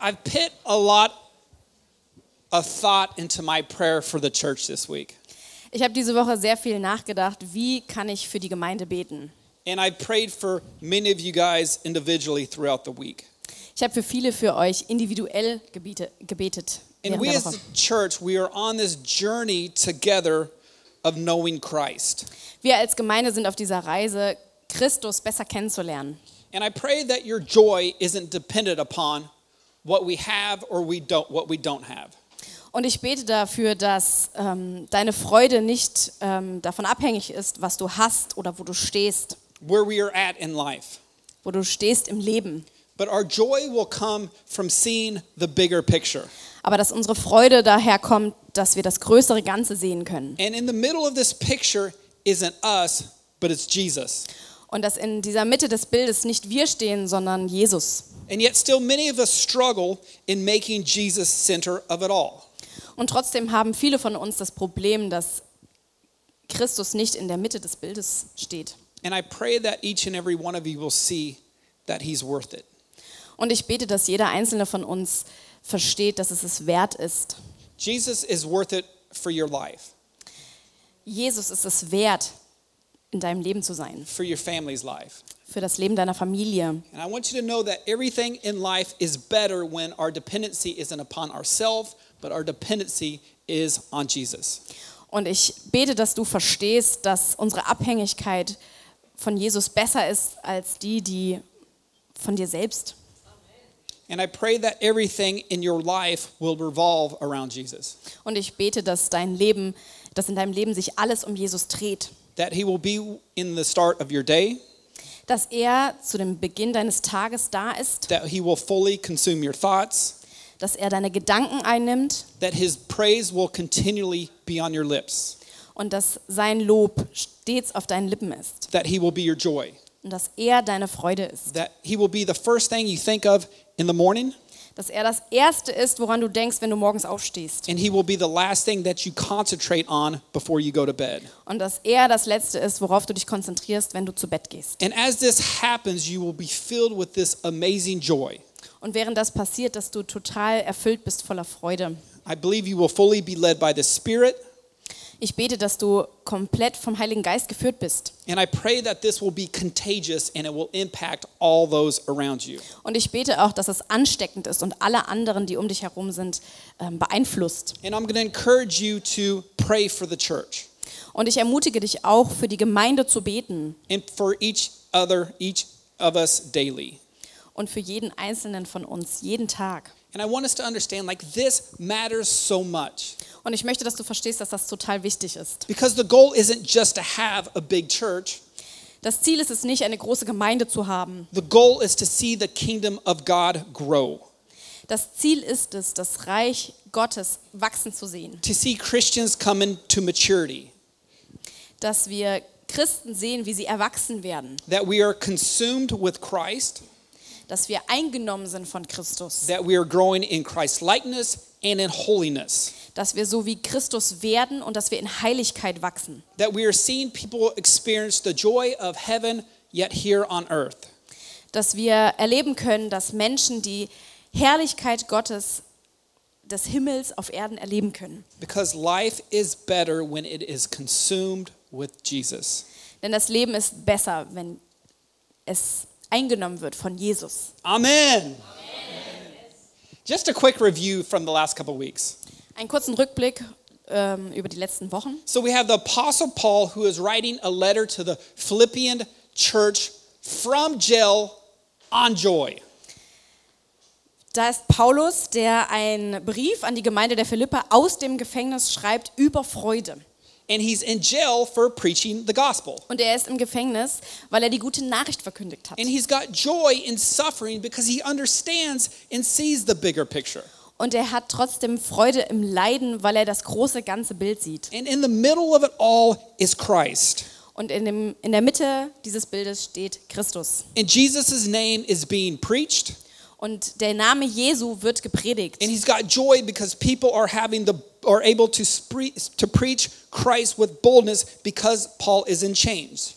I've put a lot of thought into my prayer for the church this week. Ich habe diese Woche sehr viel nachgedacht, wie kann ich für die Gemeinde beten. And I prayed for many of you guys individually throughout the week. Ich habe für viele für euch individuell gebiete, gebetet. And we as the church, we are on this journey together of knowing Christ. Wir als Gemeinde sind auf dieser Reise, Christus besser kennenzulernen. And I pray that your joy isn't dependent upon what we have or we don't what we don't have. Und ich bete dafür, dass ähm, deine Freude nicht ähm, davon abhängig ist, was du hast oder wo du stehst, Where we are at in life. wo du stehst im Leben. But our joy will come from seeing the bigger picture. Aber dass unsere Freude daher kommt, dass wir das größere Ganze sehen können. And in the middle of this picture isn't us, but it's Jesus. Und dass in dieser Mitte des Bildes nicht wir stehen, sondern Jesus. And yet, still, many of us struggle in making Jesus center of it all. Und trotzdem haben viele von uns das Problem, dass Christus nicht in der Mitte des Bildes steht. And I pray that each and every one of you will see that He's worth it. Und ich bete, dass jeder einzelne von uns versteht, dass es es wert ist. Jesus is worth it for your life, Jesus ist es wert, in deinem Leben zu sein, for your family's life. Für das Leben deiner Familie. And I want you to know that everything in life is better when our dependency isn't upon ourselves, but our dependency is on Jesus. Und ich bete, dass du verstehst, dass unsere Abhängigkeit von Jesus besser ist als die, die von dir selbst. And I pray that everything in your life will revolve around Jesus. Und ich bete, dass dein Leben, dass in deinem Leben sich alles um Jesus dreht. That He will be in the start of your day, Dass er zu dem Beginn deines Tages da ist, that He will fully consume your thoughts, dass er deine Gedanken einnimmt that His praise will continually be on your lips, und dass sein Lob stets auf deinen Lippen ist. that He will be your joy, Und dass er deine Freude ist. that He will be the first thing you think of in the morning, Dass er das Erste ist, woran du denkst, wenn du morgens aufstehst. and He will be the last thing that you concentrate on before you go to bed. Und dass er das Letzte ist, worauf du dich konzentrierst, wenn du zu Bett gehst. And as this happens, you will be filled with this amazing joy. Und während das passiert, dass du total erfüllt bist voller Freude. I believe you will fully be led by the Spirit, Ich bete, dass du komplett vom Heiligen Geist geführt bist. and I pray that this will be contagious and it will impact all those around you. Und ich bete auch, dass es ansteckend ist und alle anderen, die um dich herum sind, ähm, beeinflusst. And I'm going to encourage you to pray for the church Und ich ermutige dich auch, für die Gemeinde zu beten and for each other, each of us daily. und für jeden Einzelnen von uns, jeden Tag. And I want us to understand like this matters so much Und ich möchte, dass du verstehst, dass das total wichtig ist. because the goal isn't just to have a big church. Das Ziel ist es nicht, eine große Gemeinde zu haben. The goal is to see the kingdom of God grow, Das Ziel ist es, das Reich Gottes wachsen zu sehen. to see Christians come into maturity, Dass wir Christen sehen, wie sie erwachsen werden. that we are consumed with Christ, Dass wir eingenommen sind von Christus. that we are growing in Christ likeness and in holiness, Dass wir so wie Christus werden und dass wir in Heiligkeit wachsen. that we are seeing people experience the joy of heaven yet here on earth. Dass wir erleben können, dass Menschen die Herrlichkeit Gottes des Himmels auf Erden erleben können. Because life is better when it is consumed with Jesus. Denn das Leben ist besser, wenn es eingenommen wird von Jesus. Amen. Just a quick review from the last couple weeks. Einen kurzen Rückblick ähm, über die letzten Wochen. So we have the Apostle Paul who is writing a letter to the Philippian church from jail on joy. Da ist Paulus, der einen Brief an die Gemeinde der Philippa aus dem Gefängnis schreibt über Freude. And he's in jail for preaching the gospel. Und er ist im Gefängnis, weil er die gute Nachricht verkündigt hat. And he's got joy in suffering because he understands and sees the bigger picture. Und er hat trotzdem Freude im Leiden, weil er das große ganze Bild sieht. And in the middle of it all is Christ. Und in, dem, in der Mitte dieses Bildes steht Christus. And Jesus' name is being preached. Und der Name Jesu wird gepredigt. And he's got joy because people are having the are able to to preach Christ with boldness because Paul is in chains.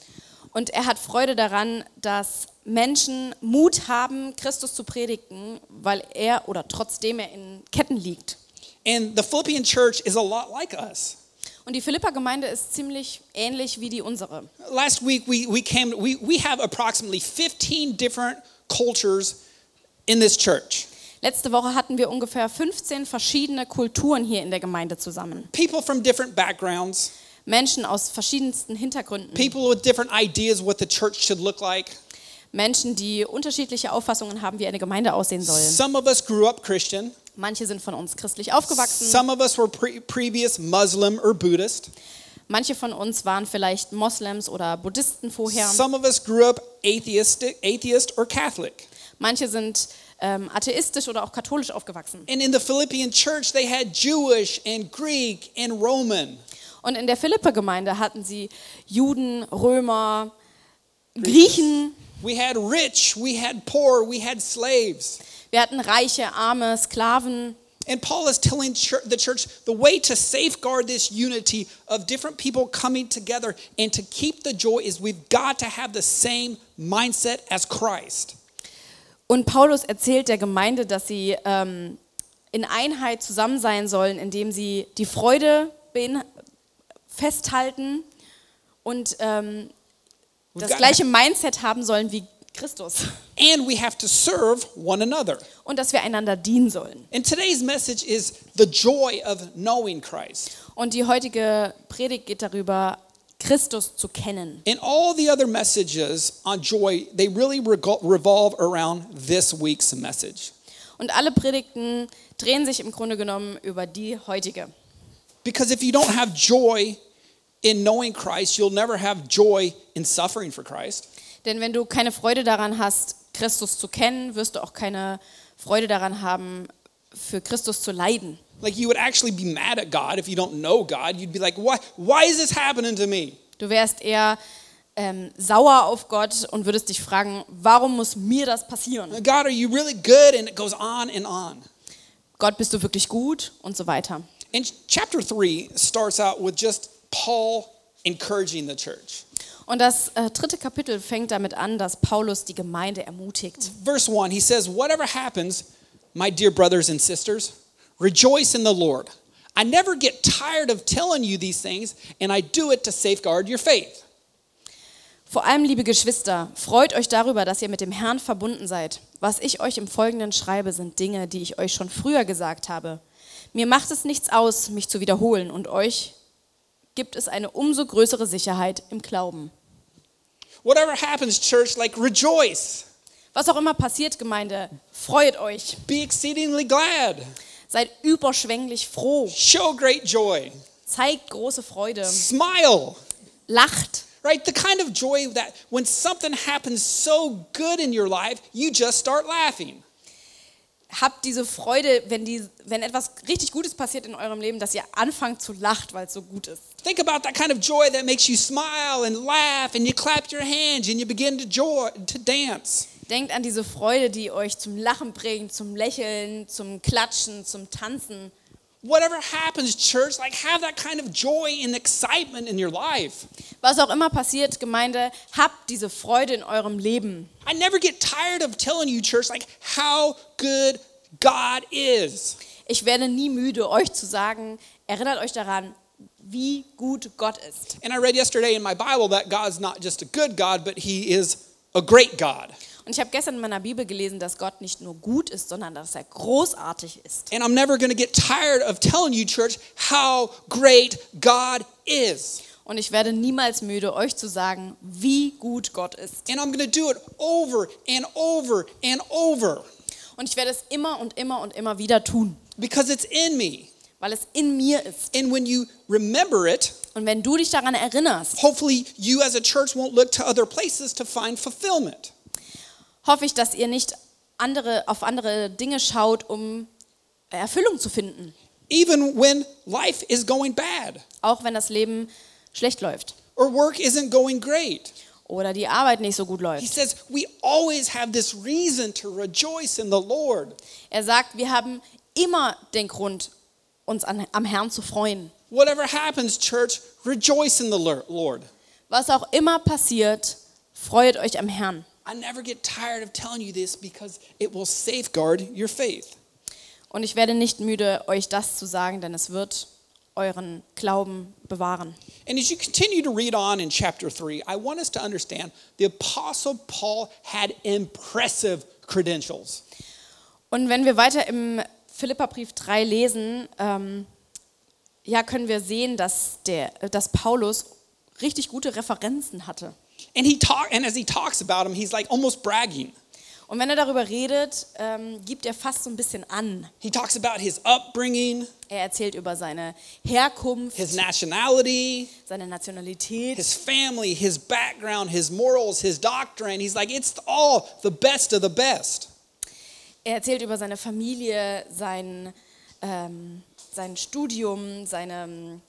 Und er hat Freude daran, dass Menschen Mut haben, Christus zu predigen, weil er oder trotzdem er in Ketten liegt. And the Philippian church is a lot like us. Und die Philippa-Gemeinde ist ziemlich ähnlich wie die unsere. Last week we, we came, we, we have approximately 15 different cultures in this church. Letzte Woche hatten wir ungefähr 15 verschiedene Kulturen hier in der Gemeinde zusammen. People from different backgrounds, Menschen aus verschiedensten Hintergründen. people with different ideas what the church should look like. Menschen, die unterschiedliche Auffassungen haben, wie eine Gemeinde aussehen soll. Some of us grew up Christian. Manche sind von uns christlich aufgewachsen. Some of us were pre- previous Muslim or Buddhist. Manche von uns waren vielleicht Moslems oder Buddhisten vorher. Some of us grew up atheistic, atheist or Catholic. Manche sind ähm, atheistisch oder auch katholisch aufgewachsen. And in the Philippian church, they had Jewish and Greek and Roman. Und in der Philippe-Gemeinde hatten sie Juden, Römer, Griechen. We had rich, we had poor, we had slaves. Wir hatten Reiche, Arme, Sklaven. And Paul is telling the church the way to safeguard this unity of different people coming together and to keep the joy is we've got to have the same mindset as Christ. Und Paulus erzählt der Gemeinde, dass sie ähm, in Einheit zusammen sein sollen, indem sie die Freude festhalten und ähm, das gleiche Mindset haben sollen wie Christus. And we have to serve one another. Und dass wir einander dienen sollen. And today's message is the joy of knowing Christ. Und die heutige Predigt geht darüber, Christus zu kennen. And all the other messages on joy, they really revolve around this week's message. Und alle Predigten drehen sich im Grunde genommen über die heutige. Because if you don't have joy in knowing Christ, you'll never have joy in suffering for Christ. Denn wenn du keine Freude daran hast, Christus zu kennen, wirst du auch keine Freude daran haben, für Christus zu leiden. Like you would actually be mad at God if you don't know God. You'd be like, why, why is this happening to me? Du wärst eher ähm, sauer auf Gott und würdest dich fragen, warum muss mir das passieren? God, are you really good? And it goes on and on. Gott, bist du wirklich gut? Und so weiter. And chapter three starts out with just Paul encouraging the church. Und das äh, dritte Kapitel fängt damit an, dass Paulus die Gemeinde ermutigt. Verse one, he says, Whatever happens, my dear brothers and sisters, rejoice in the Lord. I never get tired of telling you these things, and I do it to safeguard your faith. Vor allem, liebe Geschwister, freut euch darüber, dass ihr mit dem Herrn verbunden seid. Was ich euch im Folgenden schreibe, sind Dinge, die ich euch schon früher gesagt habe. Mir macht es nichts aus, mich zu wiederholen, und euch gibt es eine umso größere Sicherheit im Glauben. Whatever happens, church, like rejoice. Was auch immer passiert, Gemeinde, freut euch. Be exceedingly glad. Seid überschwänglich froh. Show great joy. Zeigt große Freude. Smile. Lacht. Right? The kind of joy that when something happens so good in your life, you just start laughing. Habt diese Freude, wenn, die, wenn etwas richtig Gutes passiert in eurem Leben, dass ihr anfangt zu lachen, weil es so gut ist. Think about that kind of joy that makes you smile and laugh and you clap your hands and you begin to joy to dance. Denkt an diese Freude, die euch zum Lachen bringt, zum Lächeln, zum Klatschen, zum Tanzen. Whatever happens, church, like have that kind of joy and excitement in your life. Was auch immer passiert, Gemeinde, habt diese Freude in eurem Leben. I never get tired of telling you, church, like how good God is. Ich werde nie müde, euch zu sagen, erinnert euch daran, wie gut Gott ist. And I read yesterday in my Bible that God's not just a good God, but He is a great God. Und ich habe gestern in meiner Bibel gelesen, dass Gott nicht nur gut ist, sondern dass er großartig ist. And I'm never going to get tired of telling you, church, how great God is. Und ich werde niemals müde, euch zu sagen, wie gut Gott ist. And I'm going to do it over and over and over Und ich werde es immer und immer und immer wieder tun, because it's in me. weil es in mir ist. And when you remember it, Und wenn du dich daran erinnerst, hopefully you as a church won't look to other places to find fulfillment. Hoffe ich, dass ihr nicht andere, auf andere Dinge schaut, um Erfüllung zu finden. Even when life is going bad Auch wenn das Leben schlecht läuft or work isn't going great. oder die Arbeit nicht so gut He läuft. says we always have this reason to rejoice in the Lord. Er sagt, wir haben immer den Grund, uns an, am Herrn zu freuen. Whatever happens, church, rejoice in the Lord. Was auch immer passiert, freut euch am Herrn. I never get tired of telling you this because it will safeguard your faith. Und ich werde nicht müde, euch das zu sagen, denn es wird euren Glauben bewahren. And as you continue to read on in chapter 3, I want us to understand the Apostle Paul had impressive credentials. Und wenn wir weiter im Philipperbrief 3 lesen, ähm, ja, können wir sehen, dass, der, dass Paulus richtig gute Referenzen hatte. And he talk, and as he talks about him, he's like almost bragging. Und wenn er darüber redet, ähm, gibt er fast so ein bisschen an. He talks about his upbringing, Er erzählt über seine Herkunft, his nationality, seine Nationalität, his family, his background, his morals, his doctrine. He's like, it's all the best of the best. er erzählt über seine Familie, sein, ähm, sein Studium, seine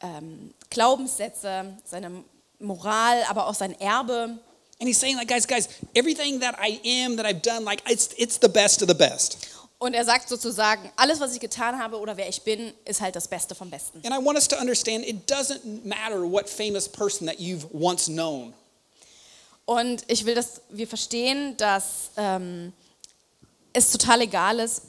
ähm, Glaubenssätze, seine Moral, aber auch sein Erbe. And he's saying, like, guys, guys, everything that I am, that I've done, like, it's, it's the best of the best. Und er sagt sozusagen, alles, was ich getan habe oder wer ich bin, ist halt das Beste vom Besten. And I want us to understand it doesn't matter what famous person that you've once known. Und ich will, dass wir verstehen, dass ähm, es total egal ist,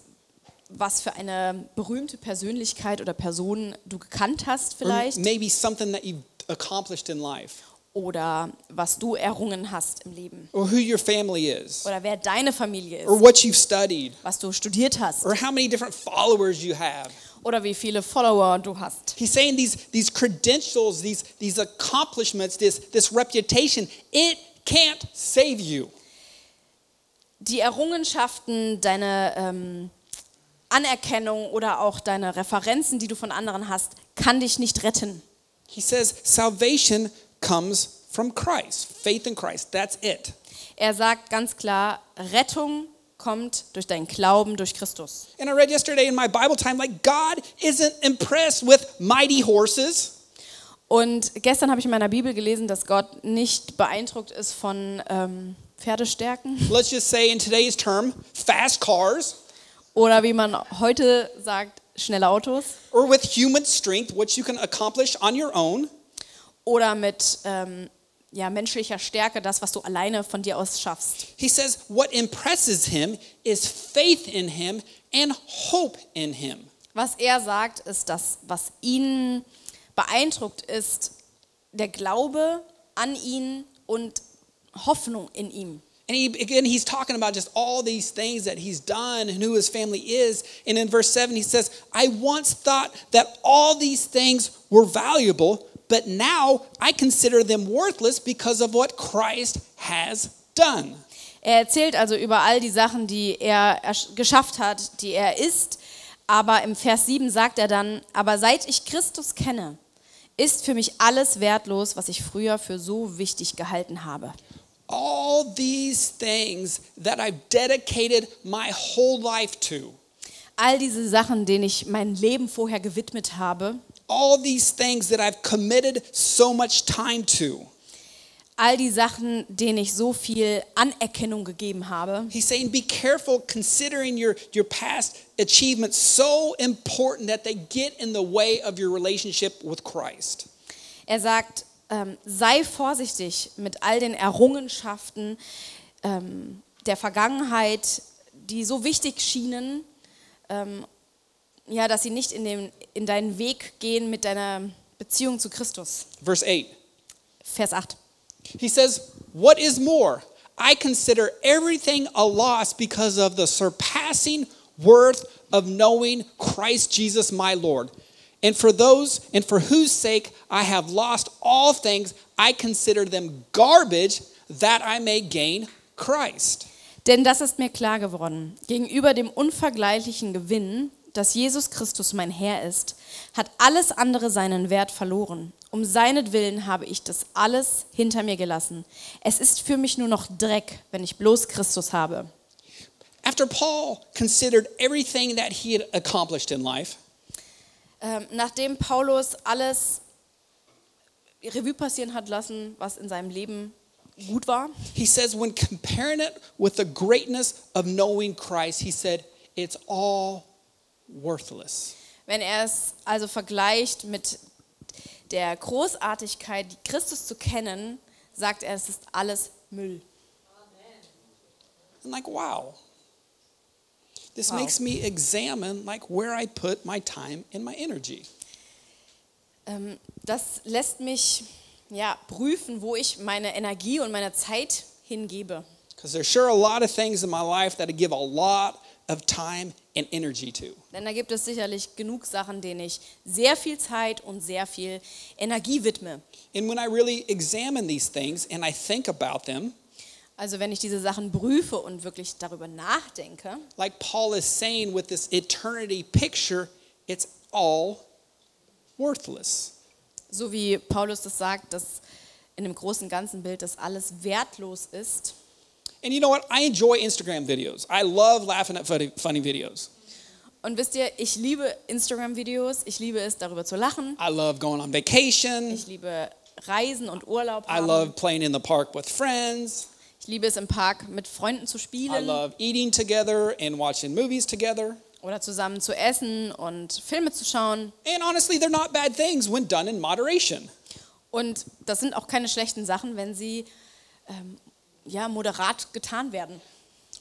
was für eine berühmte Persönlichkeit oder Person du gekannt hast Or vielleicht maybe something that you've accomplished in life. oder was du errungen hast im Leben Or who your family is. oder wer deine Familie Or ist, what you've studied. was du studiert hast Or how many different followers you have. oder wie viele Follower du hast. He's saying these, these credentials, these, these accomplishments, this, this reputation, it can't save you. Die Errungenschaften, deine ähm, Anerkennung oder auch deine Referenzen, die du von anderen hast, kann dich nicht retten. He says salvation comes from Christ, faith in Christ. That's it. Er sagt ganz klar, Rettung kommt durch deinen Glauben durch Christus. And I read yesterday in my Bible time, like, God isn't impressed with mighty horses. Und gestern habe ich in meiner Bibel gelesen, dass Gott nicht beeindruckt ist von ähm, Pferdestärken Let's just say, in today's term, fast cars, oder wie man heute sagt, schnelle Autos or with human strength, which you can accomplish on your own. oder mit ähm, ja, menschlicher Stärke, das, was du alleine von dir aus schaffst. He says, what impresses him is faith in him and hope in him. Was er sagt, ist, dass was ihn beeindruckt, ist der Glaube an ihn und Hoffnung in ihm. And he, again, he's talking about just all these things that he's done and who his family is. And in verse 7, he says, I once thought that all these things were valuable, but now I consider them worthless because of what Christ has done. Er erzählt also über all die Sachen, die er geschafft hat, die er ist. Aber im Vers 7 sagt er dann, aber seit ich Christus kenne, ist für mich alles wertlos, was ich früher für so wichtig gehalten habe. All these things that I've dedicated my whole life to, All diese Sachen, denen ich mein Leben vorher gewidmet habe, all these things that I've committed so much time to. all die Sachen, denen ich so viel Anerkennung gegeben habe, He's saying, be careful considering your, your past achievements so important that they get in the way of your relationship with Christ. Er sagt, ähm, sei vorsichtig mit all den Errungenschaften ähm, der Vergangenheit, die so wichtig schienen, ähm, ja, dass sie nicht in, den, in deinen Weg gehen mit deiner Beziehung zu Christus. Verse 8, Vers 8. he says, What is more? I consider everything a loss because of the surpassing worth of knowing Christ Jesus my Lord. And for those and for whose sake I have lost all things, I consider them garbage that I may gain Christ. Denn das ist mir klar geworden. Gegenüber dem unvergleichlichen Gewinn, dass Jesus Christus mein Herr ist, hat alles andere seinen Wert verloren. Um seinetwillen habe ich das alles hinter mir gelassen. Es ist für mich nur noch Dreck, wenn ich bloß Christus habe. After Paul considered everything that he had accomplished in life, Ähm, nachdem Paulus alles Revue passieren hat lassen, was in seinem Leben gut war, he says, when comparing it with the greatness of knowing Christ, he said, it's all worthless. wenn er es also vergleicht mit der Großartigkeit, Christus zu kennen, sagt er, es ist alles Müll. And like, wow. This Wow. makes me examine like where I put my time and my energy. Ähm, das lässt mich ja, prüfen, wo ich meine Energie und meine Zeit hingebe. Because there's sure a lot of things in my life that I give a lot of time and energy to. Denn da gibt es sicherlich genug Sachen, denen ich sehr viel Zeit und sehr viel Energie widme. And when I really examine these things and I think about them, Also wenn ich diese Sachen prüfe und wirklich darüber nachdenke, like Paul is saying with this eternity picture, it's all worthless. so wie Paulus das sagt, dass in dem großen ganzen Bild das alles wertlos ist. And you know what? I enjoy Instagram videos. I love laughing at funny, funny videos. Und wisst ihr, ich liebe Instagram-Videos, ich liebe es, darüber zu lachen, I love going on vacation. ich liebe Reisen und Urlaub I haben. love playing in the park with friends. Ich liebe es, im Park mit Freunden zu I spielen love eating together and watching movies together. Oder zusammen zu essen und Filme zu schauen. And honestly, they're not bad things when done in moderation. Und das sind auch keine schlechten Sachen, wenn sie ähm, ja, moderat getan werden.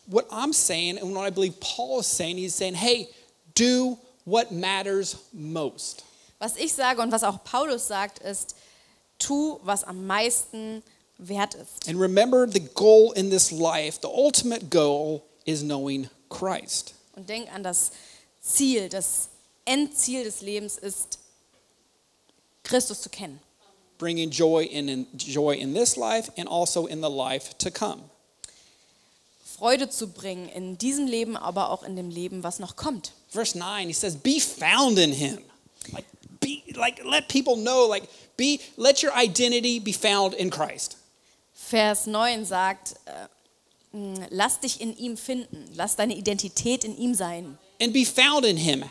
What I'm saying, and what I believe Paul is saying, he's saying, hey, do what matters most. Was ich sage und was auch Paulus sagt, ist, tu, was am meisten wert ist. And remember the goal in this life, the ultimate goal is knowing Christ. Und denk an das Ziel, das Endziel des Lebens ist, Christus zu kennen. bringing joy in, in joy in this life and also in the life to come. Freude zu bringen in diesem Leben, aber auch in dem Leben, was noch kommt. Verse 9, he says, "Be found in him." Like be like let people know like be let your identity be found in Christ. Vers 9 sagt, äh, lass dich in ihm finden, lass deine Identität in ihm sein. And be found in him,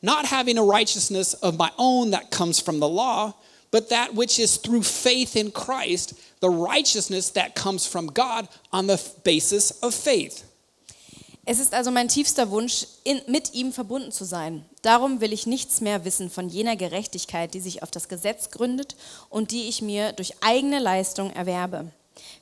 not having a righteousness of my own that comes from the law, but that which is through faith in Christ, the righteousness that comes from God on the basis of faith. Es ist also mein tiefster Wunsch, in, mit ihm verbunden zu sein. Darum will ich nichts mehr wissen von jener Gerechtigkeit, die sich auf das Gesetz gründet und die ich mir durch eigene Leistung erwerbe.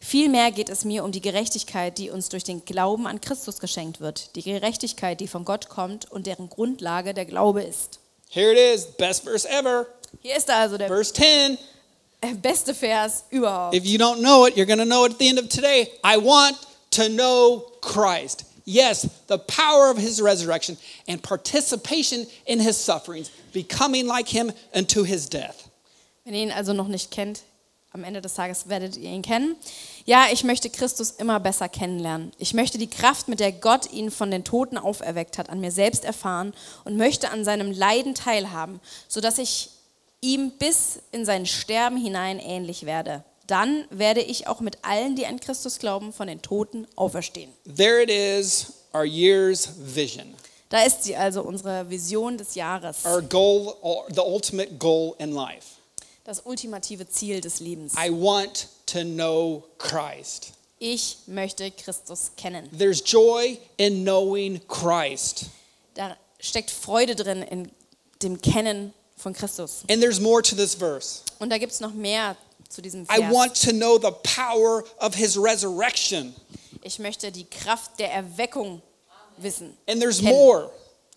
Vielmehr geht es mir um die Gerechtigkeit, die uns durch den Glauben an Christus geschenkt wird. Die Gerechtigkeit, die von Gott kommt und deren Grundlage der Glaube ist. Here it is, best verse ever. Hier ist also der Verse 10. beste Vers überhaupt. If you don't know it, you're going to know it at the end of today. I want to know Christ. Yes, the power of his resurrection and participation in his sufferings, becoming like him unto his death. Wenn ihr ihn also noch nicht kennt, am Ende des Tages werdet ihr ihn kennen. Ja, ich möchte Christus immer besser kennenlernen. Ich möchte die Kraft, mit der Gott ihn von den Toten auferweckt hat, an mir selbst erfahren und möchte an seinem Leiden teilhaben, sodass ich ihm bis in sein Sterben hinein ähnlich werde. Dann werde ich auch mit allen, die an Christus glauben, von den Toten auferstehen. There it is, our year's vision, Da ist sie also, unsere Vision des Jahres, our goal, the ultimate goal in life. Das ultimative Ziel des Lebens. I want to know Christ. Ich möchte Christus kennen. There's joy in knowing Christ. Da steckt Freude drin in dem Kennen von Christus. And there's more to this verse. Und da gibt es noch mehr zu diesem I want Vers. to know the power of his resurrection. Ich möchte die Kraft der Erweckung wissen. And there's Kennen. more.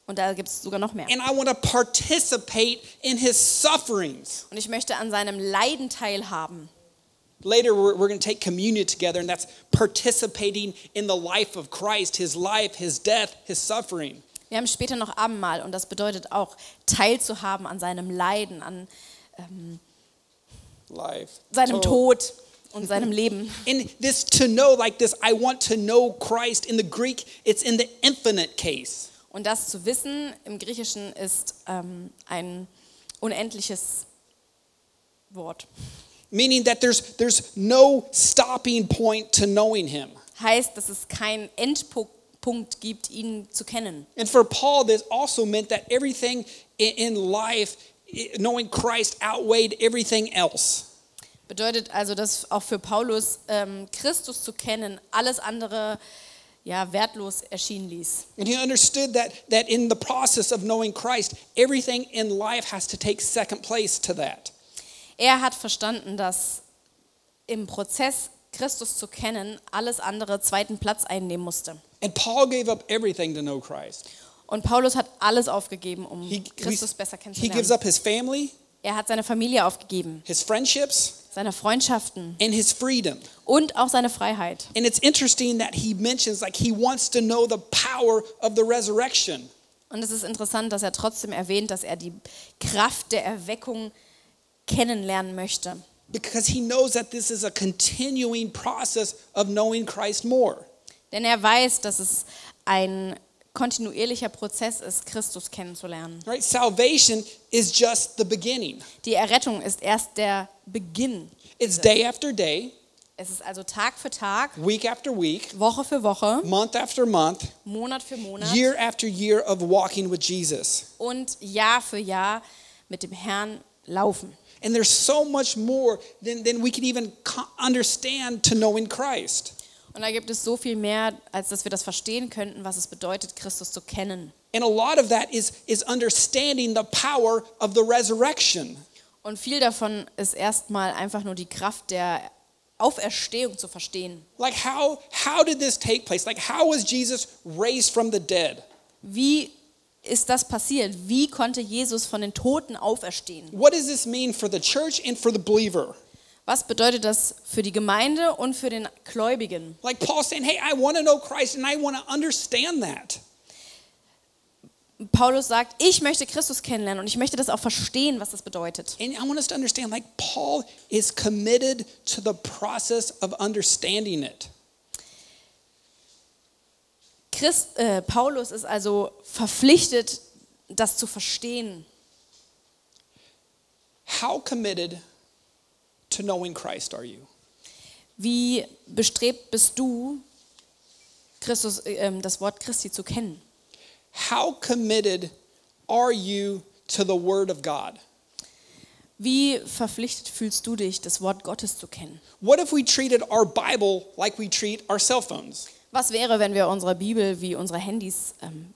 Und da gibt es sogar noch mehr. And I want to participate in his sufferings. Und ich möchte an seinem Leiden teilhaben. Later, we're, we're going to take communion together, and that's participating in the life of Christ, his life, his death, his suffering. Wir haben später noch Abendmahl und das bedeutet auch, teilzuhaben an seinem Leiden, an ähm, Life. seinem So- Tod und seinem Leben. And this to know, like this, I want to know Christ. In the Greek, it's in the infinite case. Und das zu wissen im Griechischen ist ähm, ein unendliches Wort. Meaning that there's, there's no stopping point to knowing him. Heißt, dass es keinen Endpunkt gibt, ihn zu kennen. And for Paul, this also meant that everything in life, knowing Christ outweighed everything else. Bedeutet also, dass auch für Paulus ähm, Christus zu kennen alles andere ja, wertlos erschienen ließ. And he understood that, that in the process of knowing Christ, everything in life has to take second place to that. Er hat verstanden, dass im Prozess Christus zu kennen, alles andere zweiten Platz einnehmen musste. And Paul gave up everything to know Christ. Und Paulus hat alles aufgegeben, um He, Christus besser he gives kennenzulernen. up his family, Er hat seine Familie aufgegeben, his friendships, seine Freundschaften and his freedom. und auch seine Freiheit. And it's interesting that he mentions like he wants to know the power of the resurrection. Und es ist interessant, dass er trotzdem erwähnt, dass er die Kraft der Erweckung kennenlernen möchte. because he knows that this is a continuing process of knowing Christ more. Denn er weiß, dass es ein kontinuierlicher Prozess ist, Christus kennenzulernen. Right? Salvation is just the beginning. Die Errettung ist erst der Beginn. It's day after day, Es ist also Tag für Tag, week after week, Woche für Woche, month after month, Monat für Monat year after year of walking with Jesus. und Jahr für Jahr mit dem Herrn laufen. And there's so much more than, than we can even understand to knowing Christ. Und da gibt es so viel mehr, als dass wir das verstehen könnten, was es bedeutet, Christus zu kennen. And a lot of that is, is understanding the power of the resurrection. Und viel davon ist erstmal einfach nur die Kraft der Auferstehung zu verstehen. Like how how did this take place? Like how was Jesus raised from the dead? Wie ist das passiert? Wie konnte Jesus von den Toten auferstehen? What does this mean for the church and for the believer? Was bedeutet das für die Gemeinde und für den Gläubigen? Like Paul saying, "Hey, I want to know Christ and I want to understand that." Paulus sagt, ich möchte Christus kennenlernen und ich möchte das auch verstehen, was das bedeutet. And I want us to understand like Paul is committed to the process of understanding it. Christ, äh, Paulus ist also verpflichtet, das zu verstehen. How committed to knowing Christ are you? Wie bestrebt bist du, Christus, äh, ähm, das Wort Christi zu kennen? How committed are you to the word of God? Wie verpflichtet fühlst du dich, das Wort Gottes zu kennen? What if we treated our Bible like we treat our cell phones? Was wäre, wenn wir unsere Bibel wie unsere Handys ähm,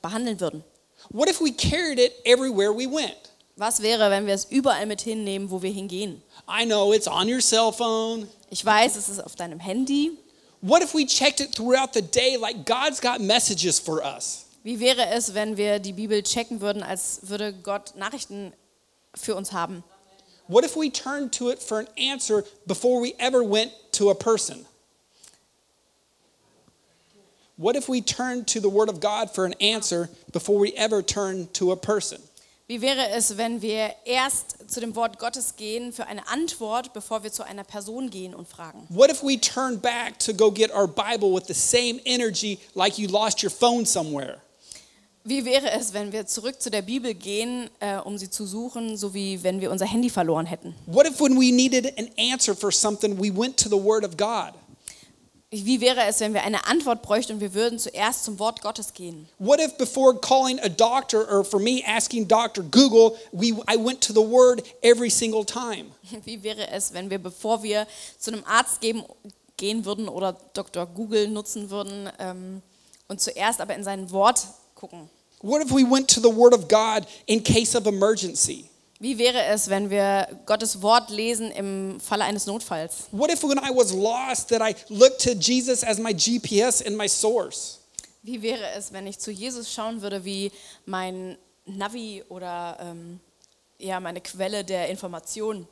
behandeln würden? What if we carried it everywhere we went? Was wäre, wenn wir es überall mit hinnehmen, wo wir hingehen? I know it's on your cell phone. Ich weiß, es ist auf deinem Handy. What if we checked it throughout the day like God's got messages for us? Wie wäre es, wenn wir die Bibel checken würden, als würde Gott Nachrichten für uns haben? What if we turned to it for an answer before we ever went to a person? What if we turned to the Word of God for an answer before we ever turned to a person? Wie wäre es, wenn wir erst zu dem Wort Gottes gehen für eine Antwort, bevor wir zu einer Person gehen und fragen? What if we turned back to go get our Bible with the same energy like you lost your phone somewhere? Wie wäre es, wenn wir zurück zu der Bibel gehen, äh, um sie zu suchen, so wie wenn wir unser Handy verloren hätten? What if when we needed an answer for something, we went to the Word of God? Wie wäre es, wenn wir eine Antwort bräuchten und wir würden zuerst zum Wort Gottes gehen? What if before calling a doctor or for me asking Dr. Google, we, I went to the Word every single time? Wie wäre es, wenn wir, bevor wir zu einem Arzt geben, gehen würden oder Dr. Google nutzen würden ähm, und zuerst aber in sein Wort gucken? What if we went to the Word of God in case of emergency? Wie wäre es, wenn wir Gottes Wort lesen im Falle eines Notfalls? What if when I was lost that I looked to Jesus as my GPS and my source? Wie wäre es, wenn ich zu Jesus schauen würde wie mein Navi oder ähm, ja, meine Quelle der Information?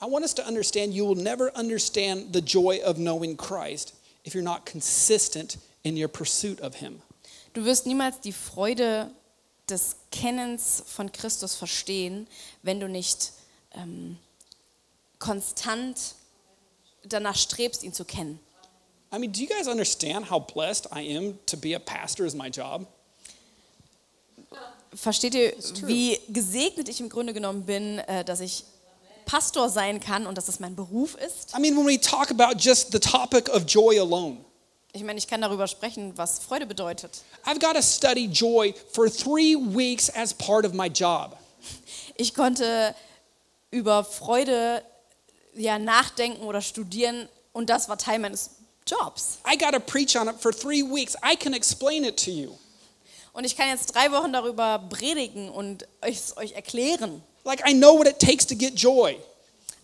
I want us to understand you will never understand the joy of knowing Christ if you're not consistent in your pursuit of Him. Du wirst niemals die Freude des Kennens von Christus verstehen, wenn du nicht ähm, konstant danach strebst, ihn zu kennen. I mean, do you guys understand how blessed I am to be a pastor as my job? Versteht ihr, wie gesegnet ich im Grunde genommen bin, äh, dass ich Pastor sein kann und dass das mein Beruf ist? I mean, when we talk about just the topic of joy alone, Ich meine, ich kann darüber sprechen, was Freude bedeutet. I've got to study joy for three weeks as part of my job. Ich konnte über Freude ja, nachdenken oder studieren und das war Teil meines Jobs. I got to preach on it for three weeks. I can explain it to you. Und ich kann jetzt drei Wochen darüber predigen und es euch erklären. Like, I know what it takes to get joy.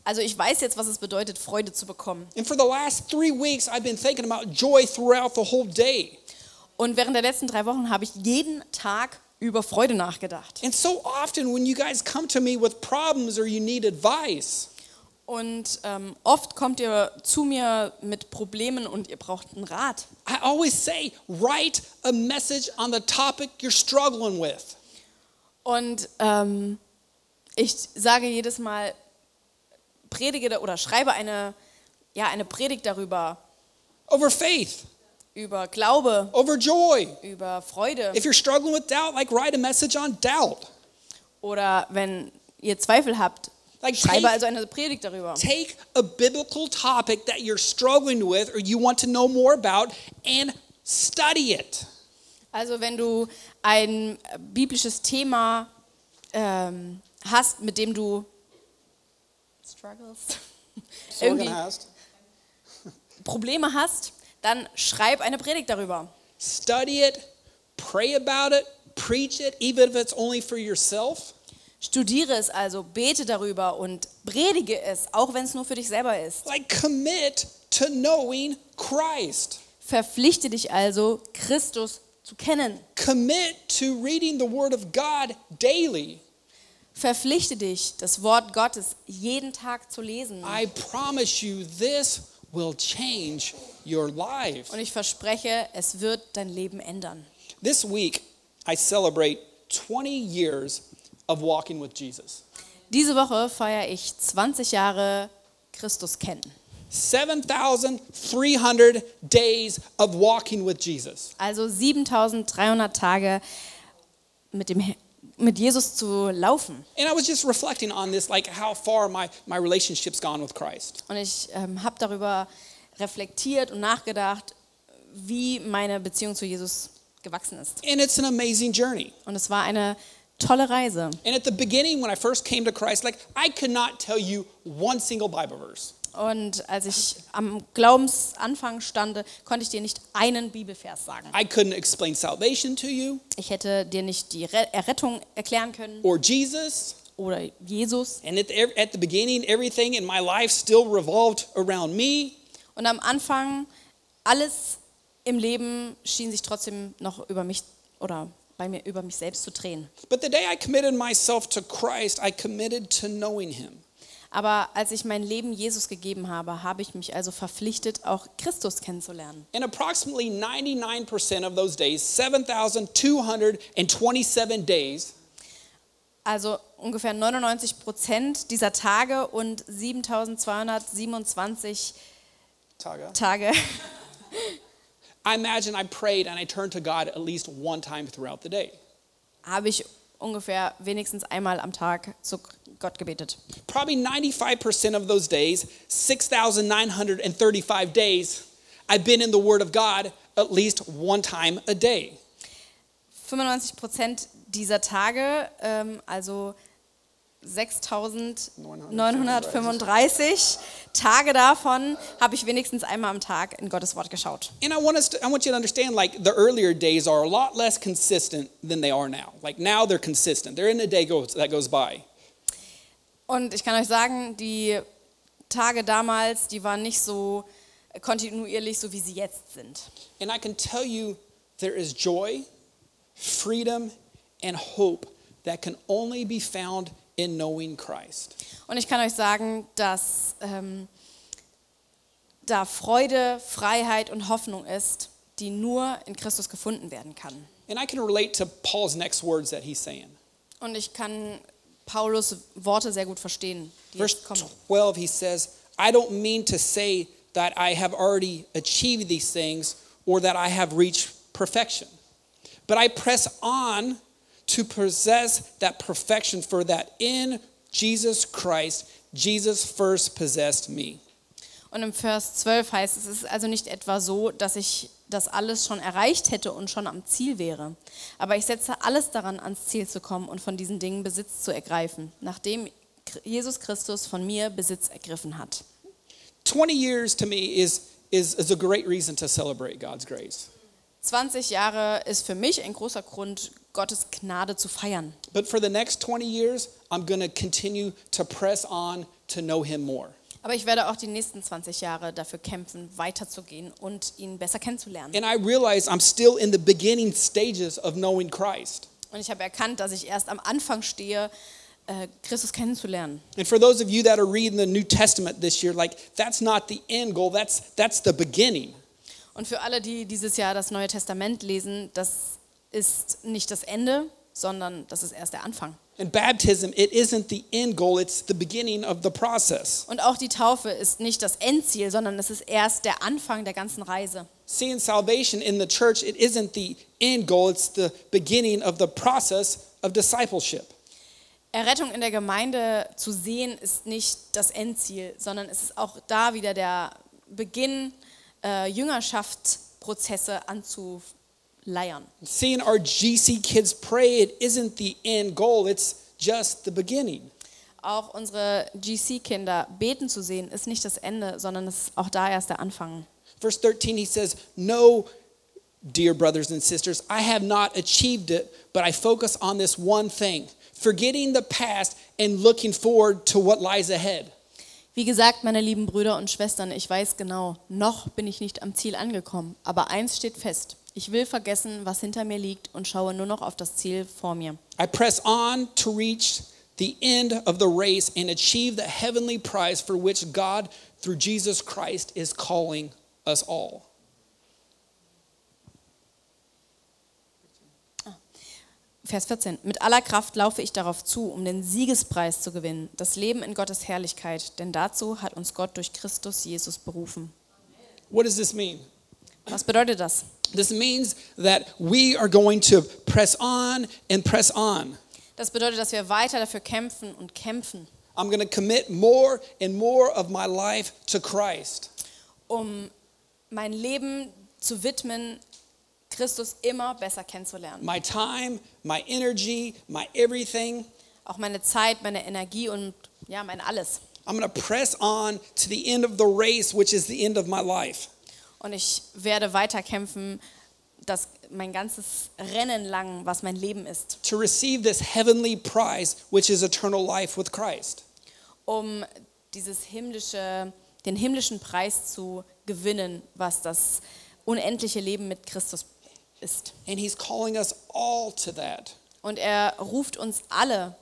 Also ich weiß jetzt, was es bedeutet, Freude zu bekommen. And for the last three weeks, I've been thinking about joy throughout the whole day. Und während der letzten drei Wochen habe ich jeden Tag über Freude nachgedacht. And so often, when you guys come to me with problems or you need advice, Und ähm, oft kommt ihr zu mir mit Problemen und ihr braucht einen Rat. I always say, write a message on the topic you're struggling with. Und ähm, ich sage jedes Mal, predige oder schreibe eine, ja, eine Predigt darüber, Over faith, über Glaube, over joy. über Freude. If you're struggling with doubt, like write a message on doubt. Oder wenn ihr Zweifel habt, Like schreibe take- also eine Predigt darüber. Take a biblical topic that you're struggling with or you want to know more about and study it. Also wenn du ein biblisches Thema ähm, hast, mit dem du struggles, irgendwie Organized. Probleme hast, dann schreib eine Predigt darüber. Study it, pray about it, preach it, even if it's only for yourself. Studiere es also, bete darüber und predige es, auch wenn es nur für dich selber ist. Like commit to knowing Christ. Verpflichte dich also, Christus zu kennen. Commit to reading the Word of God daily. Verpflichte dich, das Wort Gottes jeden Tag zu lesen. I promise you, this will change your life. Und ich verspreche, es wird dein Leben ändern. This week, I celebrate 20 years of walking with Jesus. Diese Woche feiere ich 20 Jahre Christus kennen. 7,300 days of walking with Jesus. Also 7300 Tage mit, dem, mit Jesus zu laufen. And I was just reflecting on this, like how far my, my relationship's gone with Christ. Und ich ähm, habe darüber reflektiert und nachgedacht, wie meine Beziehung zu Jesus gewachsen ist. And it's an amazing journey. Und es war eine tolle Reise. And at the beginning, when I first came to Christ, like I could not tell you one single Bible verse. Und als ich am Glaubensanfang stande, konnte ich dir nicht einen Bibelvers sagen. I couldn't explain salvation to you Ich hätte dir nicht die Re Errettung erklären können or Jesus. oder Jesus. And at the, at the beginning, everything in my life still revolved around me. Und am Anfang, alles im Leben schien sich trotzdem noch über mich oder bei mir über mich selbst zu drehen. But the day I committed myself to Christ, I committed to knowing Him. Aber als ich mein Leben Jesus gegeben habe, habe ich mich also verpflichtet, auch Christus kennenzulernen. And approximately 99% of those days, 7,227 days, Also ungefähr 99 Prozent dieser Tage und 7227 Taga, Tage I imagine I prayed and I turned to God at least one time throughout the day. habe ich ungefähr wenigstens einmal am Tag zu Gott gebetet. Probably 95% of those days, 6,935 days, I've been in the Word of God at least one time a day. 95 Prozent dieser Tage, ähm, also 6.935 Tage davon, habe ich wenigstens einmal am Tag in Gottes Wort geschaut. And I want us to, I want you to understand like the earlier days are a lot less consistent than they are now. Like now they're consistent. They're in a day goes, that goes by. Und ich kann euch sagen, die Tage damals, die waren nicht so kontinuierlich, so wie sie jetzt sind. And I can tell you there is joy, freedom, and hope that can only be found in knowing Christ. Und ich kann euch sagen, dass ähm, da Freude, Freiheit und Hoffnung ist, die nur in Christus gefunden werden kann. And I can relate to Paul's next words that he's saying. Und ich kann Paulus Worte sehr gut verstehen, die Verse jetzt kommen. 12, he says, I don't mean to say that I have already achieved these things or that I have reached perfection, but I press on to possess that perfection for that in Jesus Christ, Jesus first possessed me. Und im Vers 12 heißt es, es ist also nicht etwa so, dass ich das alles schon erreicht hätte und schon am Ziel wäre. Aber ich setze alles daran, ans Ziel zu kommen und von diesen Dingen Besitz zu ergreifen, nachdem Jesus Christus von mir Besitz ergriffen hat. 20 years to me is, is, is a great reason to celebrate God's grace. 20 Jahre ist für mich ein großer Grund, Gottes Gnade zu feiern. But for the next 20 years, I'm going to continue to press on to know him more. Aber ich werde auch die nächsten 20 Jahre dafür kämpfen, weiterzugehen und ihn besser kennenzulernen. And I realize I'm still in the beginning stages of knowing Christ. Und ich habe erkannt, dass ich erst am Anfang stehe, äh, Christus kennenzulernen. And for those of you that are reading the New Testament this year, like that's not the end goal, that's that's the beginning. Und für alle, die dieses Jahr das Neue Testament lesen, das ist nicht das Ende, sondern das ist erst der Anfang. And baptism, it isn't the end goal, it's the beginning of the process. Und auch die Taufe ist nicht das Endziel, sondern es ist erst der Anfang der ganzen Reise. Seeing salvation in the church, it isn't the end goal, it's the beginning of the process of discipleship. Errettung in der Gemeinde zu sehen, ist nicht das Endziel, sondern es ist auch da wieder der Beginn, äh, Jüngerschaftsprozesse anzuleiern. Seeing our GC kids pray, it isn't the end goal, it's just the beginning. Auch unsere GC-Kinder beten zu sehen, ist nicht das Ende, sondern es ist auch da erst der Anfang. Verse 13, he says, No, dear brothers and sisters, I have not achieved it, but I focus on this one thing, forgetting the past and looking forward to what lies ahead. Wie gesagt, meine lieben Brüder und Schwestern, ich weiß genau, noch bin ich nicht am Ziel angekommen, aber eins steht fest. Ich will vergessen, was hinter mir liegt und schaue nur noch auf das Ziel vor mir. I press on to reach the end of the race and achieve the heavenly prize for which God, through Jesus Christ, is calling us all. Vers 14. Mit aller Kraft laufe ich darauf zu, um den Siegespreis zu gewinnen, das Leben in Gottes Herrlichkeit, denn dazu hat uns Gott durch Christus Jesus berufen. What does this mean? Was bedeutet das? This means that we are going to press on and press on. Das bedeutet, dass wir weiter dafür kämpfen und kämpfen, I'm going to commit more and more of my life to Christ. um mein Leben zu widmen, Christus immer besser kennenzulernen. My time, my energy, my everything. Auch meine Zeit, meine Energie und ja, mein alles. I'm going to press on to the end of the race, which is the end of my life. Und ich werde weiter kämpfen, das mein ganzes Rennen lang, was mein Leben ist, To receive this heavenly prize, which is eternal life with Christ. um dieses himmlische, den himmlischen Preis zu gewinnen, was das unendliche Leben mit Christus ist. And He's calling us all to that. Und er ruft uns alle,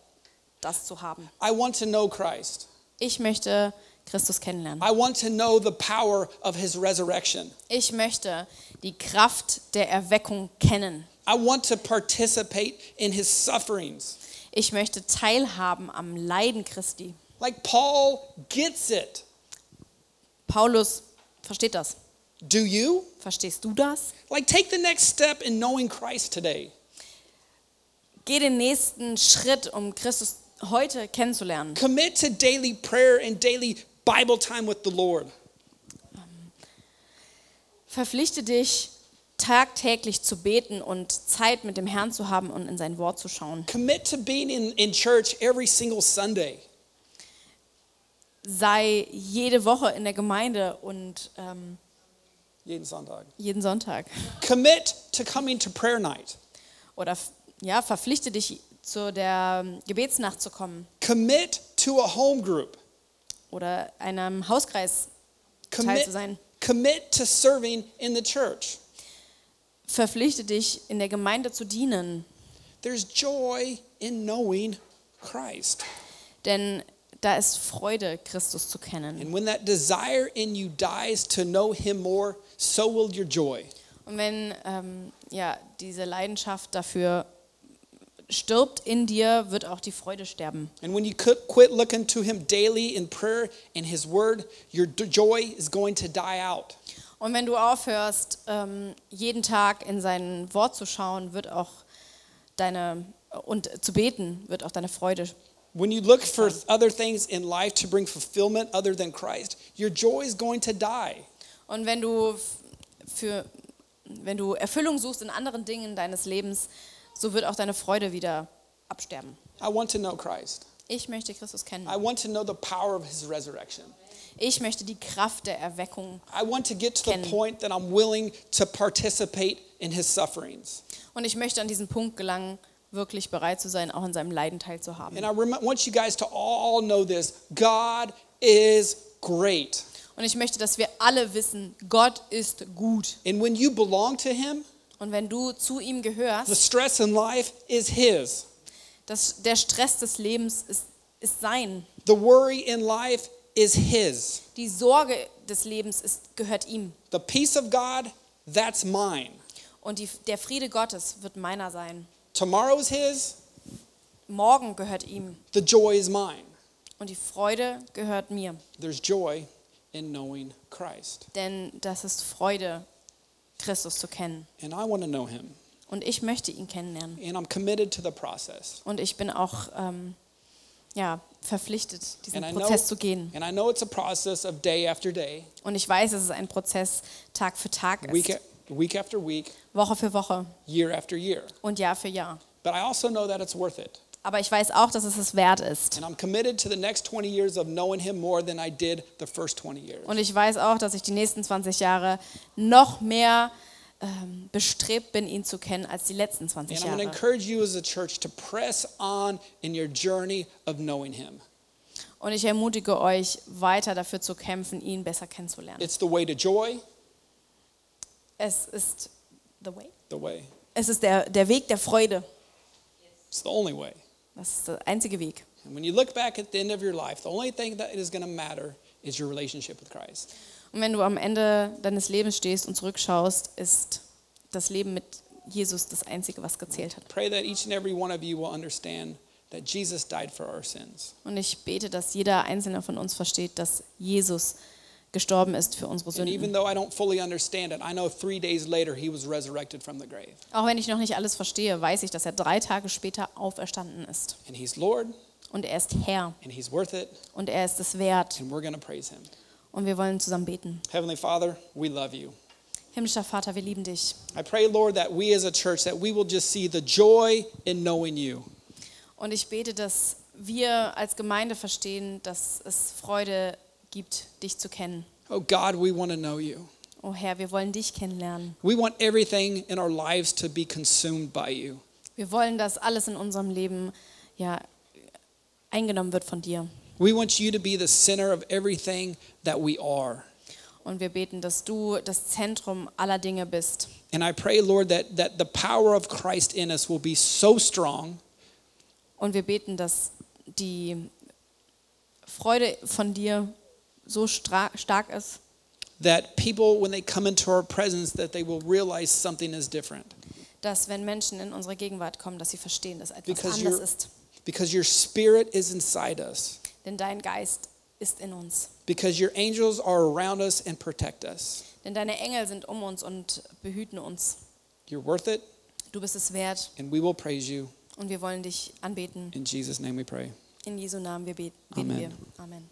das zu haben. I want to know Christ. Ich möchte Christus kennenlernen. I want to know the power of His resurrection. Ich möchte die Kraft der Erweckung kennen. I want to participate in His sufferings. Ich möchte teilhaben am Leiden Christi. Like Paul gets it. Paulus versteht das. Do you? Verstehst du das? Like, take the next step in knowing Christ today. Geh den nächsten Schritt, um Christus heute kennenzulernen. Commit to daily prayer and daily Bible time with the Lord. Verpflichte dich, tagtäglich zu beten und Zeit mit dem Herrn zu haben und in sein Wort zu schauen. Commit to being in, in church every single Sunday. Sei jede Woche in der Gemeinde und ähm, Jeden Sonntag. jeden Sonntag. Commit to coming to prayer night. Oder ja, verpflichte dich, zu der ähm, Gebetsnacht zu kommen Commit to a home group. Oder einem Hauskreis Teil Commit, zu sein. commit to serving in the church. Verpflichte dich, in der Gemeinde zu dienen. There's joy in knowing Christ. Denn da ist Freude, Christus zu kennen. And when that desire in you dies to know him more, so will your joy. Und wenn ähm, ja, diese Leidenschaft dafür stirbt in dir, wird auch die Freude sterben. And when you quit looking to him daily in prayer and his word, your joy is going to die out. Und wenn du aufhörst, ähm, jeden Tag in sein Wort zu schauen, wird auch deine und zu beten, wird auch deine Freude. When you look for other things in life to bring fulfillment other than Christ, your joy is going to die. Und wenn du für wenn du Erfüllung suchst in anderen Dingen deines Lebens, so wird auch deine Freude wieder absterben. I want to know Christ. Ich möchte Christus kennen. I want to know the power of his resurrection. Ich möchte die Kraft der Erweckung. I want to get to the Kennen. point that I'm willing to participate in his sufferings. Und ich möchte an diesen Punkt gelangen, wirklich bereit zu sein, auch an seinem Leiden teilzuhaben. And I want you guys to all know this God is great. Und ich möchte, dass wir alle wissen, Gott ist gut. And when you belong to Him, Und wenn du zu ihm the gehörst, stress in life is His. das, der Stress des Lebens ist, ist sein. The worry in life is His. Die Sorge des Lebens ist, gehört ihm. The peace of God, that's mine. Und die, der Friede Gottes wird meiner sein. Tomorrow's His, Morgen gehört ihm. the joy is mine. Und die Freude gehört mir. There's joy in knowing Christ. Denn das ist Freude, Christus zu kennen. And I want to know Him. Und ich möchte ihn kennenlernen. And I'm committed to the process. Und ich bin auch ähm, ja, verpflichtet, diesen And I know, Prozess zu gehen. and I know it's a process of day after day, Und ich weiß, dass es ein Prozess Tag für Tag week, ist. a- week after week, Woche für Woche year after year. und Jahr für Jahr. But I also know that it's worth it. Aber ich weiß auch, dass es es wert ist. And I'm committed to the next 20 years of knowing Him more than I did the first 20 years. Und ich weiß auch, dass ich die nächsten 20 Jahre noch mehr ähm, bestrebt bin, ihn zu kennen, als die letzten 20 And I'm going to Jahre. Und ich ermutige euch, weiter dafür zu kämpfen, ihn besser kennenzulernen. It's the way to joy, Es ist the way. the way. Es ist der, der Weg der Freude. It's the only way. Das ist der einzige Weg. And when you look back at the end of your life, the only thing that is going to matter is your relationship with Christ. Und wenn du am Ende deines Lebens stehst und zurückschaust, ist das Leben mit Jesus das Einzige, was gezählt hat. Pray that each and every one of you will understand that Jesus died for our sins. Und ich bete, dass jeder einzelne von uns versteht, dass Jesus gestorben ist für unsere Sünden. Auch wenn ich noch nicht alles verstehe, weiß ich, dass er drei Tage später auferstanden ist. And he's Lord, Und er ist Herr. and he's worth it, Und er ist es wert. and we're going to praise him. Und wir wollen zusammen beten. Heavenly Father, we love you. Himmlischer Vater, wir lieben dich. I pray, Lord, that we as a church that we will just see the joy in knowing you. Und ich bete, dass wir als Gemeinde verstehen, dass es Freude gibt, dich zu kennen. Oh God, we want to know you. Oh Herr, wir wollen dich kennenlernen. We want everything in our lives to be consumed by you. Wir wollen, dass alles in unserem Leben ja, eingenommen wird von dir. We want you to be the center of everything that we are. Und wir beten, dass du das Zentrum aller Dinge bist. And I pray, Lord, that, that the power of Christ in us will be so strong Und wir beten, dass die Freude von dir so stark ist, that people, when they come into our presence, that they will realize something is different. dass wenn Menschen in unsere Gegenwart kommen, dass sie verstehen, dass etwas Because anders ist. Because your spirit is inside us. Denn dein Geist ist in uns. Because your angels are around us and protect us. Denn deine Engel sind um uns und behüten uns. You're worth it, Du bist es wert and we will praise you. und wir wollen dich anbeten. In Jesus' name we pray. In Jesu Namen wir beten Amen. wir. Amen.